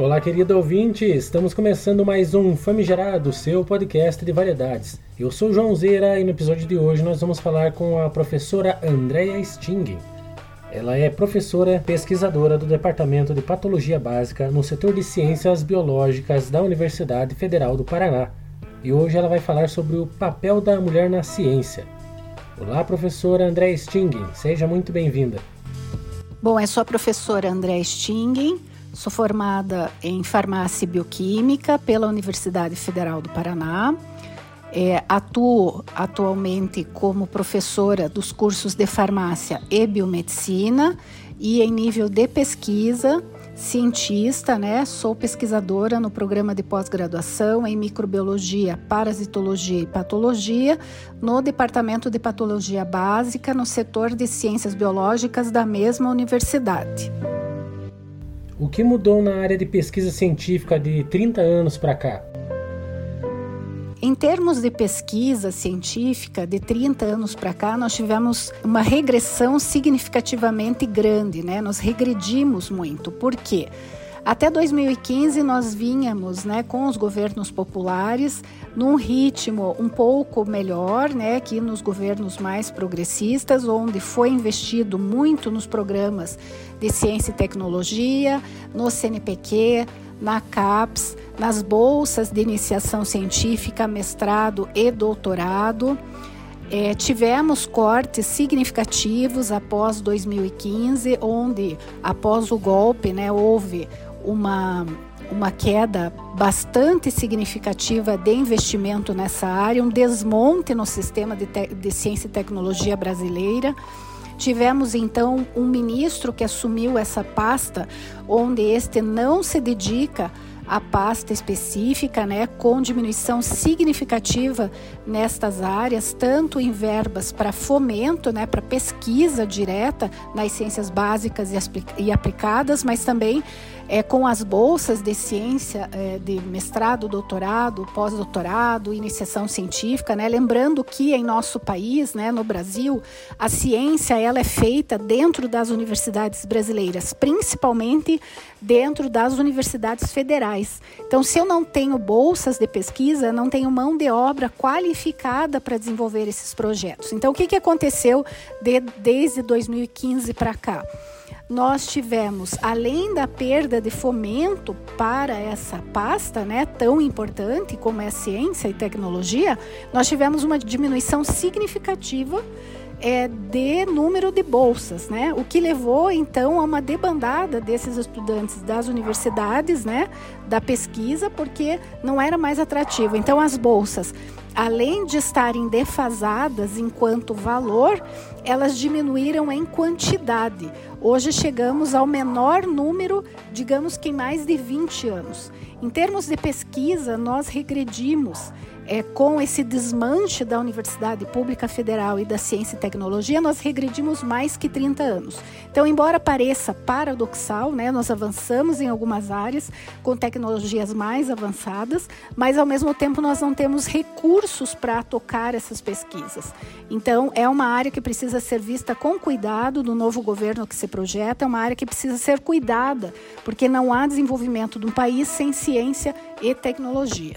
Olá, querido ouvinte! Estamos começando mais um Famigerado, seu podcast de variedades. Eu sou João Zeira e no episódio de hoje nós vamos falar com a professora Andrea Sting. Ela é professora pesquisadora do Departamento de Patologia Básica no setor de Ciências Biológicas da Universidade Federal do Paraná. E hoje ela vai falar sobre o papel da mulher na ciência. Olá, professora Andrea Sting, seja muito bem-vinda. Bom, eu sou a professora Andrea Sting, sou formada em farmácia e bioquímica pela Universidade Federal do Paraná. É, atuo atualmente como professora dos cursos de farmácia e biomedicina e em nível de pesquisa cientista, né? Sou pesquisadora no programa de pós-graduação em microbiologia, parasitologia e patologia, no Departamento de Patologia Básica, no setor de ciências biológicas da mesma universidade. O que mudou na área de pesquisa científica de 30 anos para cá? Em termos de pesquisa científica, de 30 anos para cá, nós tivemos uma regressão significativamente grande, né? Nós regredimos muito. Por quê? Até 2015 nós vínhamos, né, com os governos populares num ritmo um pouco melhor, né, que nos governos mais progressistas, onde foi investido muito nos programas de ciência e tecnologia, no CNPq, na CAPES, nas bolsas de iniciação científica, mestrado e doutorado. É, tivemos cortes significativos após 2015, onde, após o golpe, né, houve uma, uma queda bastante significativa de investimento nessa área, um desmonte no sistema de, de ciência e tecnologia brasileira. Tivemos então um ministro que assumiu essa pasta, onde este não se dedica a pasta específica, né, com diminuição significativa nestas áreas, tanto em verbas para fomento, né, para pesquisa direta nas ciências básicas e aplicadas, mas também é, com as bolsas de ciência, é, de mestrado, doutorado, pós-doutorado, iniciação científica, né? Lembrando que em nosso país, né, no Brasil, a ciência ela é feita dentro das universidades brasileiras, principalmente dentro das universidades federais. Então, se eu não tenho bolsas de pesquisa, não tenho mão de obra qualificada para desenvolver esses projetos. Então, o que, que aconteceu de, desde 2015 para cá? Nós tivemos, além da perda de fomento para essa pasta, né, tão importante como é ciência e tecnologia, nós tivemos uma diminuição significativa é, de número de bolsas, né? O que levou então a uma debandada desses estudantes das universidades, né? Da pesquisa, porque não era mais atrativo. Então as bolsas além de estarem defasadas enquanto valor, elas diminuíram em quantidade. Hoje chegamos ao menor número, digamos que em mais de 20 anos. Em termos de pesquisa, nós regredimos é, com esse desmanche da Universidade Pública Federal e da Ciência e Tecnologia, nós regredimos mais que 30 anos. Então, embora pareça paradoxal, né, nós avançamos em algumas áreas com tecnologias mais avançadas, mas ao mesmo tempo nós não temos recursos para tocar essas pesquisas. Então, é uma área que precisa ser vista com cuidado no novo governo que se projeta, é uma área que precisa ser cuidada, porque não há desenvolvimento de um país sem ciência e tecnologia.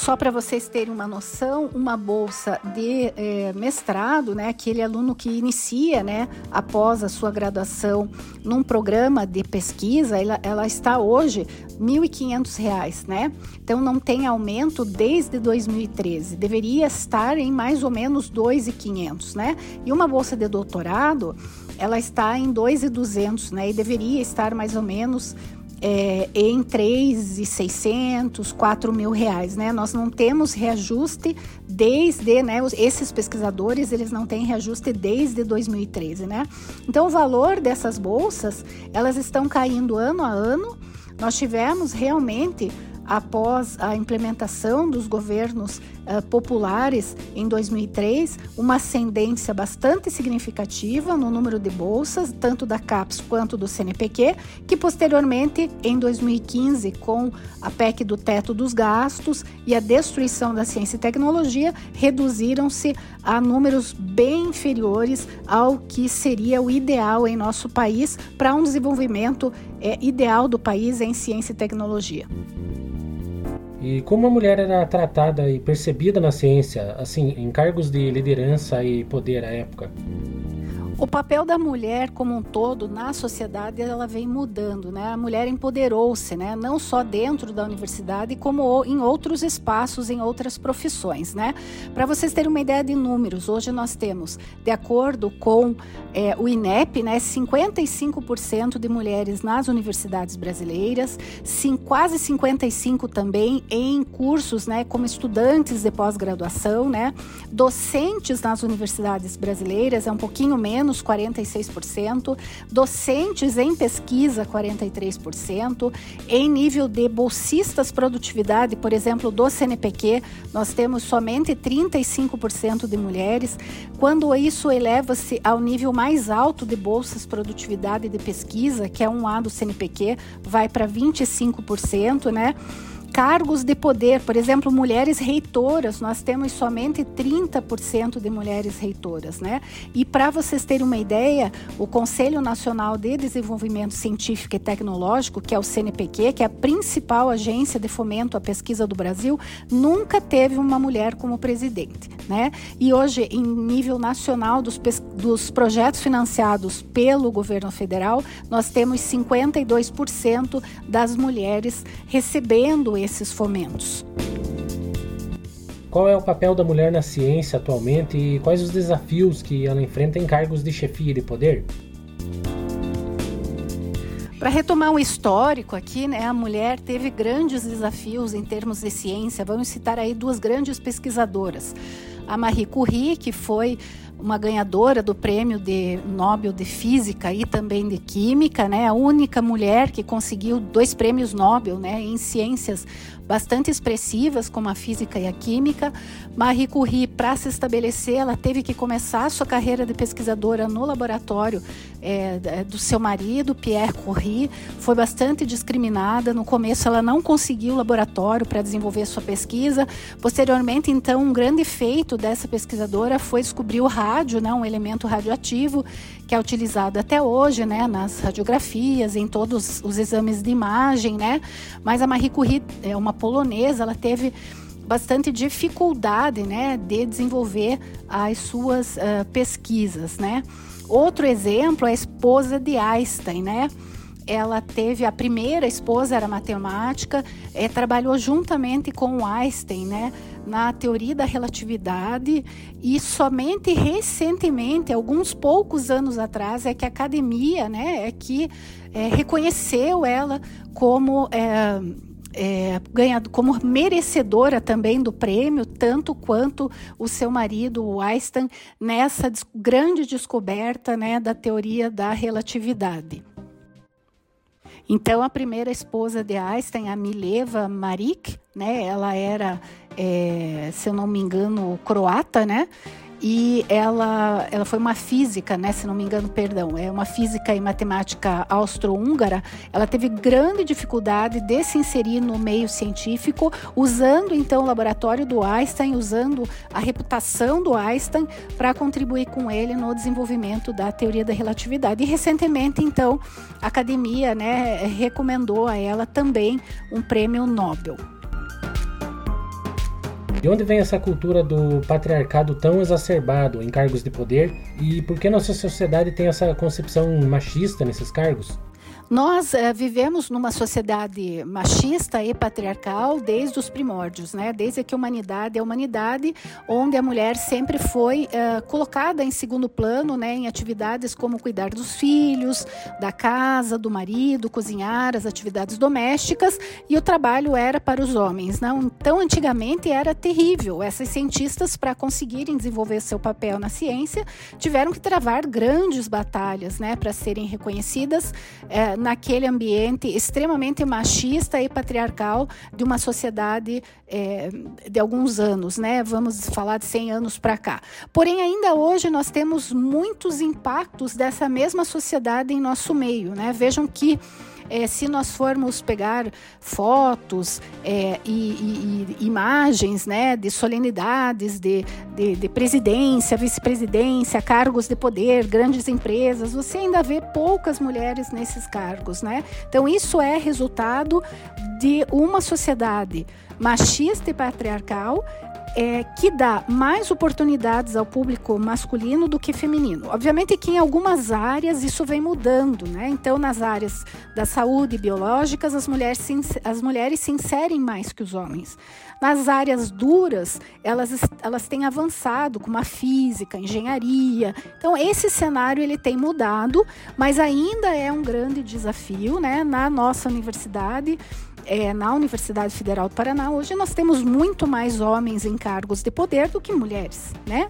Só para vocês terem uma noção, uma bolsa de é, mestrado, né, aquele aluno que inicia, né, após a sua graduação num programa de pesquisa, ela, ela está hoje R$ 1.500, né? Então não tem aumento desde 2013. Deveria estar em mais ou menos R$ 2.500, né? E uma bolsa de doutorado, ela está em R$ 2.200, né? E deveria estar mais ou menos é, em 3,600, 4 mil reais, né? Nós não temos reajuste desde, né? Esses pesquisadores, eles não têm reajuste desde 2013, né? Então, o valor dessas bolsas, elas estão caindo ano a ano. Nós tivemos realmente após a implementação dos governos uh, populares em 2003, uma ascendência bastante significativa no número de bolsas, tanto da CAPES quanto do CNPq, que posteriormente, em 2015, com a PEC do teto dos gastos e a destruição da ciência e tecnologia, reduziram-se a números bem inferiores ao que seria o ideal em nosso país para um desenvolvimento é, ideal do país em ciência e tecnologia. E como a mulher era tratada e percebida na ciência, assim, em cargos de liderança e poder à época? O papel da mulher como um todo na sociedade ela vem mudando, né? A mulher empoderou-se, né? Não só dentro da universidade, como em outros espaços, em outras profissões, né? Para vocês terem uma ideia de números, hoje nós temos, de acordo com é, o INEP, né, 55% de mulheres nas universidades brasileiras, sim, quase 55 também em cursos, né, como estudantes de pós-graduação, né? Docentes nas universidades brasileiras é um pouquinho menos alunos, 46%, docentes em pesquisa, 43%, em nível de bolsistas produtividade, por exemplo, do CNPq, nós temos somente 35% de mulheres, quando isso eleva-se ao nível mais alto de bolsas produtividade de pesquisa, que é um A do CNPq, vai para 25%, né? Cargos de poder, por exemplo, mulheres reitoras, nós temos somente 30% de mulheres reitoras, né? E para vocês terem uma ideia, o Conselho Nacional de Desenvolvimento Científico e Tecnológico, que é o CNPq, que é a principal agência de fomento à pesquisa do Brasil, nunca teve uma mulher como presidente, né? E hoje, em nível nacional dos, dos projetos financiados pelo governo federal, nós temos 52% das mulheres recebendo esses fomentos. Qual é o papel da mulher na ciência atualmente e quais os desafios que ela enfrenta em cargos de chefia de poder? Para retomar um histórico aqui, né, a mulher teve grandes desafios em termos de ciência. Vamos citar aí duas grandes pesquisadoras. A Marie Curie, que foi uma ganhadora do prêmio de Nobel de Física e também de Química, né? A única mulher que conseguiu dois prêmios Nobel, né, em ciências bastante expressivas, como a física e a química. Marie Curie, para se estabelecer, ela teve que começar a sua carreira de pesquisadora no laboratório é, do seu marido, Pierre Curie. Foi bastante discriminada. No começo, ela não conseguiu o laboratório para desenvolver sua pesquisa. Posteriormente, então, um grande feito dessa pesquisadora foi descobrir o rádio, né, um elemento radioativo que é utilizado até hoje, né, nas radiografias, em todos os exames de imagem, né? Mas a Marie Curie é uma polonesa, ela teve bastante dificuldade, né, de desenvolver as suas uh, pesquisas, né? Outro exemplo é a esposa de Einstein, né? Ela teve a primeira esposa era matemática, é, trabalhou juntamente com Einstein, né, na teoria da relatividade e somente recentemente, alguns poucos anos atrás, é que a academia, né, é que é, reconheceu ela como é, é, ganhado como merecedora também do prêmio, tanto quanto o seu marido, o Einstein, nessa grande descoberta né, da teoria da relatividade. Então, a primeira esposa de Einstein, a Mileva Maric, né, ela era, é, se eu não me engano, croata, né? E ela, ela foi uma física, né, se não me engano, perdão, é uma física e matemática austro-húngara. Ela teve grande dificuldade de se inserir no meio científico, usando então o laboratório do Einstein, usando a reputação do Einstein para contribuir com ele no desenvolvimento da teoria da relatividade. E recentemente, então, a academia, né, recomendou a ela também um prêmio Nobel. De onde vem essa cultura do patriarcado tão exacerbado em cargos de poder e por que nossa sociedade tem essa concepção machista nesses cargos? Nós é, vivemos numa sociedade machista e patriarcal desde os primórdios, né? Desde que a humanidade é humanidade, onde a mulher sempre foi é, colocada em segundo plano, né? Em atividades como cuidar dos filhos, da casa, do marido, cozinhar, as atividades domésticas e o trabalho era para os homens, não? Então, antigamente era terrível. Essas cientistas, para conseguirem desenvolver seu papel na ciência, tiveram que travar grandes batalhas, né? Para serem reconhecidas. É, naquele ambiente extremamente machista e patriarcal de uma sociedade é, de alguns anos, né? Vamos falar de 100 anos para cá. Porém, ainda hoje nós temos muitos impactos dessa mesma sociedade em nosso meio, né? Vejam que é, se nós formos pegar fotos é, e, e, e, imagens né, de solenidades de, de, de presidência, vice-presidência, cargos de poder, grandes empresas, você ainda vê poucas mulheres nesses cargos. Né? Então, isso é resultado de uma sociedade machista e patriarcal é, que dá mais oportunidades ao público masculino do que feminino. Obviamente que em algumas áreas isso vem mudando, né? Então, nas áreas da saúde biológicas, as mulheres se, as mulheres se inserem mais que os homens. Nas áreas duras, elas, elas têm avançado, como a física, a engenharia. Então, esse cenário ele tem mudado, mas ainda é um grande desafio né, na nossa universidade é, na Universidade Federal do Paraná, hoje nós temos muito mais homens em cargos de poder do que mulheres, né?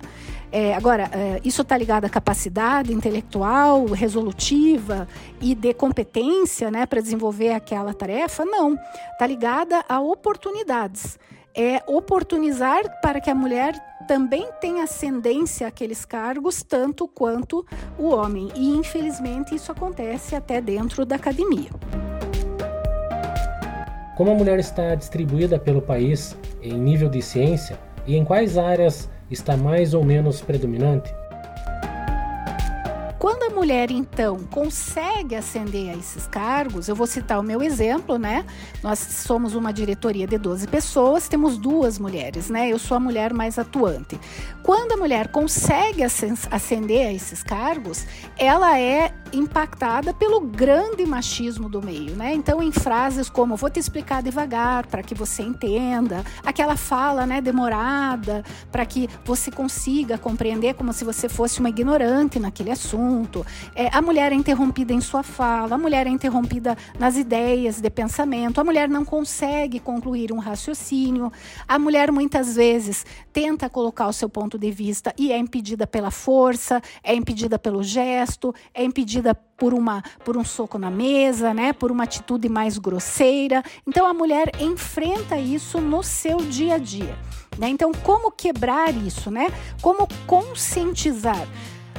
É, agora, é, isso está ligado à capacidade intelectual, resolutiva e de competência né, para desenvolver aquela tarefa? Não. Está ligada a oportunidades. É oportunizar para que a mulher também tenha ascendência àqueles cargos, tanto quanto o homem. E, infelizmente, isso acontece até dentro da academia. Como a mulher está distribuída pelo país em nível de ciência e em quais áreas está mais ou menos predominante? Quando mulher, então, consegue ascender a esses cargos, eu vou citar o meu exemplo, né? Nós somos uma diretoria de 12 pessoas, temos duas mulheres, né? Eu sou a mulher mais atuante. Quando a mulher consegue ascender a esses cargos, ela é impactada pelo grande machismo do meio, né? Então, em frases como vou te explicar devagar para que você entenda, aquela fala, né, demorada, para que você consiga compreender como se você fosse uma ignorante naquele assunto. É, a mulher é interrompida em sua fala, a mulher é interrompida nas ideias de pensamento, a mulher não consegue concluir um raciocínio, a mulher muitas vezes tenta colocar o seu ponto de vista e é impedida pela força, é impedida pelo gesto, é impedida por, uma, por um soco na mesa, né? por uma atitude mais grosseira. Então a mulher enfrenta isso no seu dia a dia. Né? Então, como quebrar isso? Né? Como conscientizar?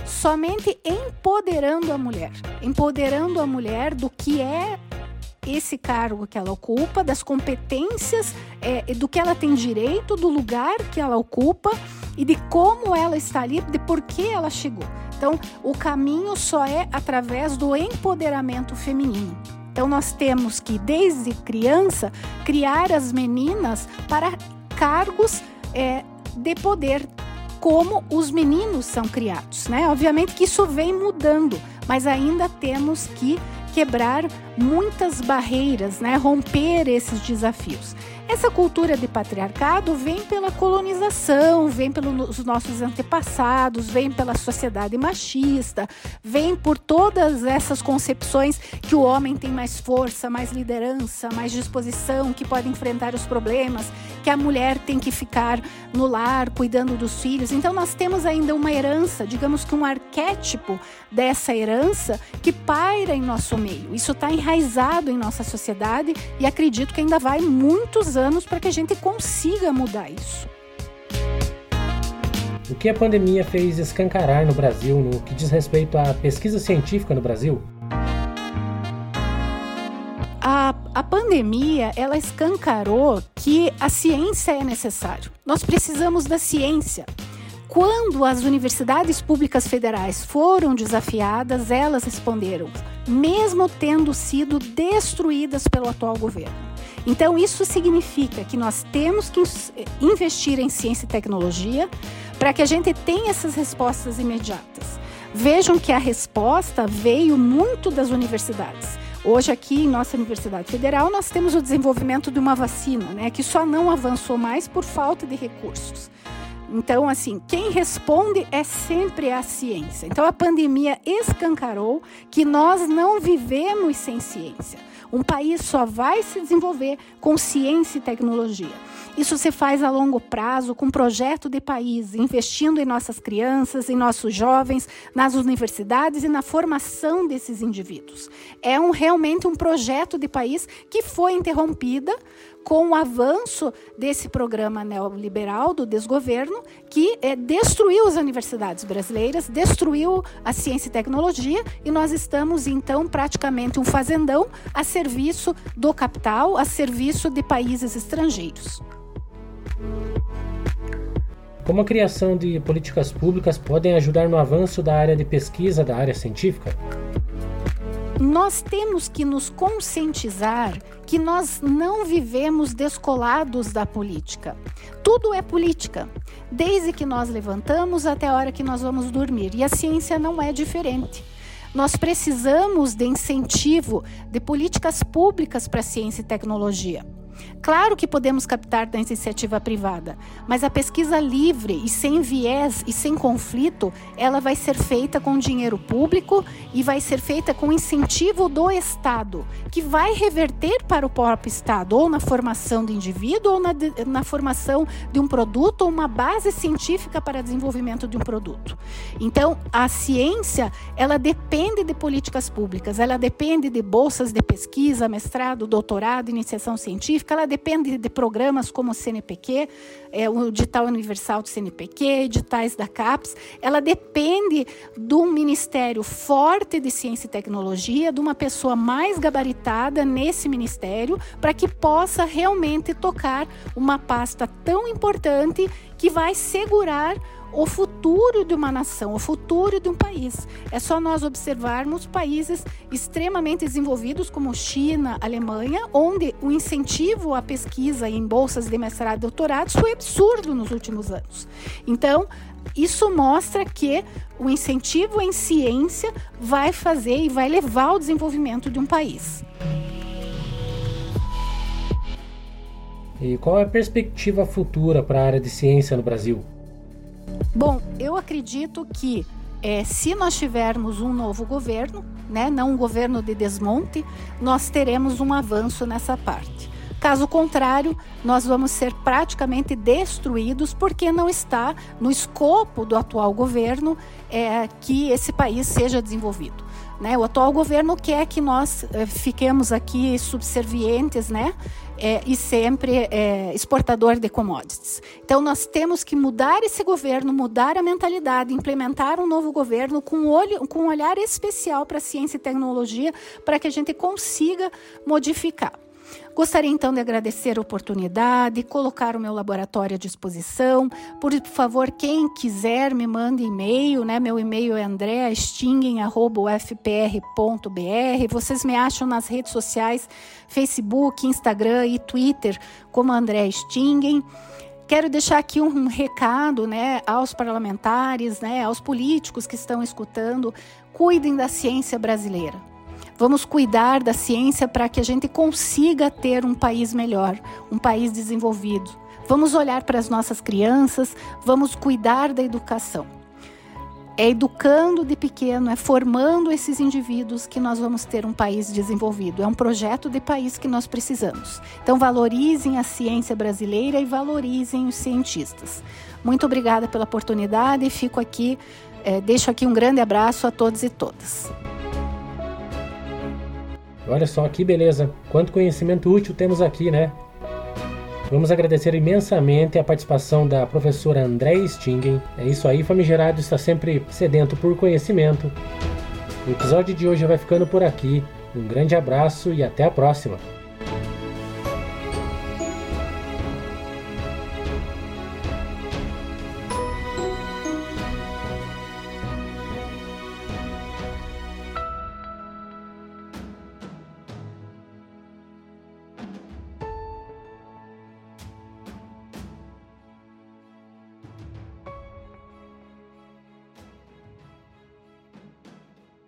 Somente empoderando a mulher, empoderando a mulher do que é esse cargo que ela ocupa, das competências, é, do que ela tem direito, do lugar que ela ocupa e de como ela está ali, de por que ela chegou. Então, o caminho só é através do empoderamento feminino. Então, nós temos que, desde criança, criar as meninas para cargos é, de poder, como os meninos são criados. Né? Obviamente que isso vem mudando, mas ainda temos que quebrar muitas barreiras, né? romper esses desafios. Essa cultura de patriarcado vem pela colonização, vem pelos nossos antepassados, vem pela sociedade machista, vem por todas essas concepções que o homem tem mais força, mais liderança, mais disposição, que pode enfrentar os problemas, que a mulher tem que ficar no lar cuidando dos filhos. Então nós temos ainda uma herança, digamos que um arquétipo dessa herança que paira em nosso meio. Isso está enraizado em nossa sociedade e acredito que ainda vai muitos anos para que a gente consiga mudar isso. O que a pandemia fez escancarar no Brasil no que diz respeito à pesquisa científica no Brasil? A, a pandemia ela escancarou que a ciência é necessário. Nós precisamos da ciência. Quando as universidades públicas federais foram desafiadas, elas responderam, mesmo tendo sido destruídas pelo atual governo. Então, isso significa que nós temos que investir em ciência e tecnologia para que a gente tenha essas respostas imediatas. Vejam que a resposta veio muito das universidades. Hoje aqui em nossa Universidade Federal nós temos o desenvolvimento de uma vacina, né, que só não avançou mais por falta de recursos. Então, assim, quem responde é sempre a ciência. Então, a pandemia escancarou que nós não vivemos sem ciência. Um país só vai se desenvolver com ciência e tecnologia. Isso se faz a longo prazo, com projeto de país, investindo em nossas crianças, em nossos jovens, nas universidades e na formação desses indivíduos. É um, realmente um projeto de país que foi interrompida com o avanço desse programa neoliberal do desgoverno, que é, destruiu as universidades brasileiras, destruiu a ciência e tecnologia, e nós estamos, então, praticamente um fazendão a serviço do capital, a serviço de países estrangeiros. Como a criação de políticas públicas podem ajudar no avanço da área de pesquisa da área científica? Nós temos que nos conscientizar que nós não vivemos descolados da política. Tudo é política, desde que nós levantamos até a hora que nós vamos dormir. E a ciência não é diferente. Nós precisamos de incentivo de políticas públicas para ciência e tecnologia. Claro que podemos captar da iniciativa privada, mas a pesquisa livre e sem viés e sem conflito, ela vai ser feita com dinheiro público e vai ser feita com incentivo do Estado, que vai reverter para o próprio Estado, ou na formação do indivíduo, ou na, na formação de um produto, ou uma base científica para desenvolvimento de um produto. Então, a ciência, ela depende de políticas públicas, ela depende de bolsas de pesquisa, mestrado, doutorado, iniciação científica, ela depende de programas como o CNPq, é, o edital universal do CNPq, editais da CAPES. Ela depende de um ministério forte de ciência e tecnologia, de uma pessoa mais gabaritada nesse ministério, para que possa realmente tocar uma pasta tão importante que vai segurar o futuro de uma nação, o futuro de um país. É só nós observarmos países extremamente desenvolvidos como China, Alemanha, onde o incentivo à pesquisa em bolsas de mestrado e doutorado foi absurdo nos últimos anos. Então, isso mostra que o incentivo em ciência vai fazer e vai levar ao desenvolvimento de um país. E qual é a perspectiva futura para a área de ciência no Brasil? Bom, eu acredito que é, se nós tivermos um novo governo, né, não um governo de desmonte, nós teremos um avanço nessa parte. Caso contrário, nós vamos ser praticamente destruídos porque não está no escopo do atual governo é, que esse país seja desenvolvido. Né? O atual governo quer que nós é, fiquemos aqui subservientes, né? é, e sempre é, exportador de commodities. Então, nós temos que mudar esse governo, mudar a mentalidade, implementar um novo governo com, olho, com um olhar especial para ciência e tecnologia, para que a gente consiga modificar. Gostaria então de agradecer a oportunidade, colocar o meu laboratório à disposição. Por favor, quem quiser me mande e-mail, né? Meu e-mail é andreastingem@ufpr.br. Vocês me acham nas redes sociais, Facebook, Instagram e Twitter como André Stingen. Quero deixar aqui um recado, né, aos parlamentares, né, aos políticos que estão escutando, cuidem da ciência brasileira. Vamos cuidar da ciência para que a gente consiga ter um país melhor, um país desenvolvido. Vamos olhar para as nossas crianças, vamos cuidar da educação. É educando de pequeno, é formando esses indivíduos que nós vamos ter um país desenvolvido. É um projeto de país que nós precisamos. Então, valorizem a ciência brasileira e valorizem os cientistas. Muito obrigada pela oportunidade e fico aqui, é, deixo aqui um grande abraço a todos e todas. Olha só que beleza, quanto conhecimento útil temos aqui, né? Vamos agradecer imensamente a participação da professora André Stingen. É isso aí, Famigerado está sempre sedento por conhecimento. O episódio de hoje vai ficando por aqui. Um grande abraço e até a próxima!